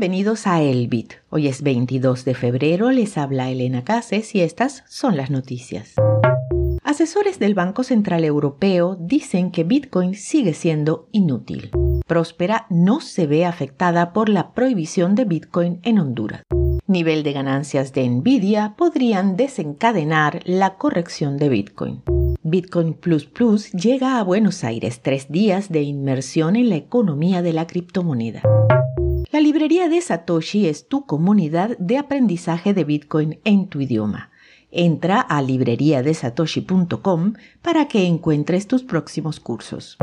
Bienvenidos a Elbit. Hoy es 22 de febrero, les habla Elena Cases y estas son las noticias. Asesores del Banco Central Europeo dicen que Bitcoin sigue siendo inútil. Próspera no se ve afectada por la prohibición de Bitcoin en Honduras. Nivel de ganancias de Nvidia podrían desencadenar la corrección de Bitcoin. Bitcoin Plus Plus llega a Buenos Aires tres días de inmersión en la economía de la criptomoneda. La librería de Satoshi es tu comunidad de aprendizaje de Bitcoin en tu idioma. Entra a libreriadesatoshi.com para que encuentres tus próximos cursos.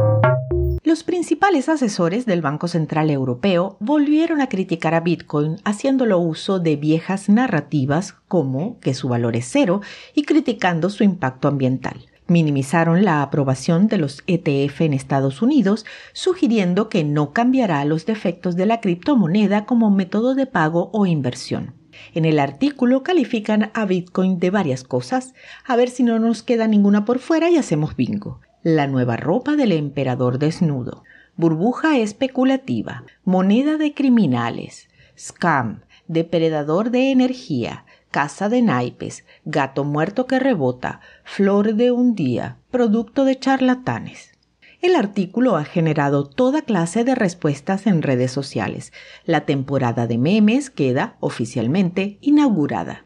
Los principales asesores del Banco Central Europeo volvieron a criticar a Bitcoin haciéndolo uso de viejas narrativas como que su valor es cero y criticando su impacto ambiental minimizaron la aprobación de los ETF en Estados Unidos, sugiriendo que no cambiará los defectos de la criptomoneda como método de pago o inversión. En el artículo califican a Bitcoin de varias cosas, a ver si no nos queda ninguna por fuera y hacemos bingo. La nueva ropa del emperador desnudo, burbuja especulativa, moneda de criminales, scam, depredador de energía, casa de naipes, gato muerto que rebota, flor de un día, producto de charlatanes. El artículo ha generado toda clase de respuestas en redes sociales. La temporada de memes queda oficialmente inaugurada.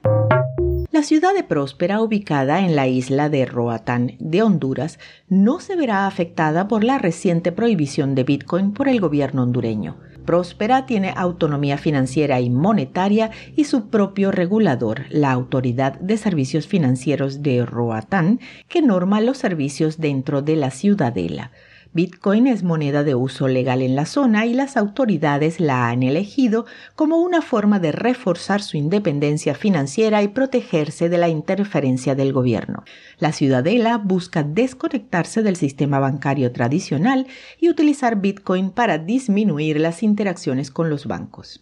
La ciudad de Próspera, ubicada en la isla de Roatán de Honduras, no se verá afectada por la reciente prohibición de Bitcoin por el gobierno hondureño próspera, tiene autonomía financiera y monetaria y su propio regulador, la Autoridad de Servicios Financieros de Roatán, que norma los servicios dentro de la ciudadela. Bitcoin es moneda de uso legal en la zona y las autoridades la han elegido como una forma de reforzar su independencia financiera y protegerse de la interferencia del gobierno. La ciudadela busca desconectarse del sistema bancario tradicional y utilizar Bitcoin para disminuir las interacciones con los bancos.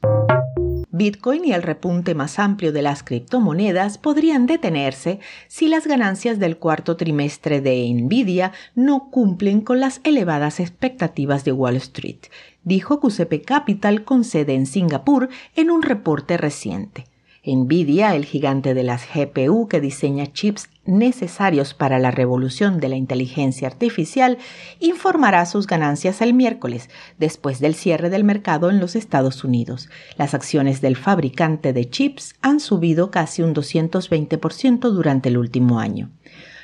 Bitcoin y el repunte más amplio de las criptomonedas podrían detenerse si las ganancias del cuarto trimestre de Nvidia no cumplen con las elevadas expectativas de Wall Street, dijo QCP Capital con sede en Singapur en un reporte reciente. Nvidia, el gigante de las GPU que diseña chips necesarios para la revolución de la inteligencia artificial, informará sus ganancias el miércoles, después del cierre del mercado en los Estados Unidos. Las acciones del fabricante de chips han subido casi un 220% durante el último año.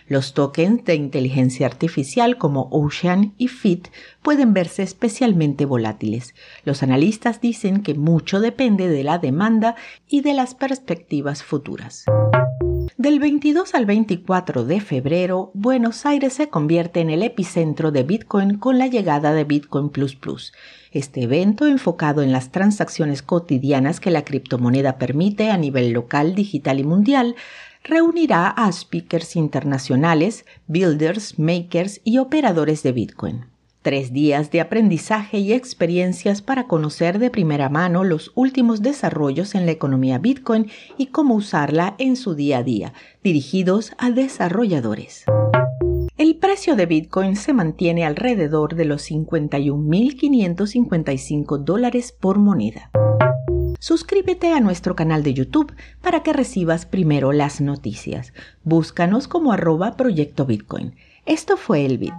Los tokens de inteligencia artificial como Ocean y Fit pueden verse especialmente volátiles. Los analistas dicen que mucho depende de la demanda y de las perspectivas futuras. Del 22 al 24 de febrero, Buenos Aires se convierte en el epicentro de Bitcoin con la llegada de Bitcoin Plus Plus. Este evento, enfocado en las transacciones cotidianas que la criptomoneda permite a nivel local, digital y mundial, reunirá a speakers internacionales, builders, makers y operadores de Bitcoin. Tres días de aprendizaje y experiencias para conocer de primera mano los últimos desarrollos en la economía Bitcoin y cómo usarla en su día a día, dirigidos a desarrolladores. El precio de Bitcoin se mantiene alrededor de los 51.555 dólares por moneda suscríbete a nuestro canal de YouTube para que recibas primero las noticias. Búscanos como arroba Proyecto Bitcoin. Esto fue el Bit.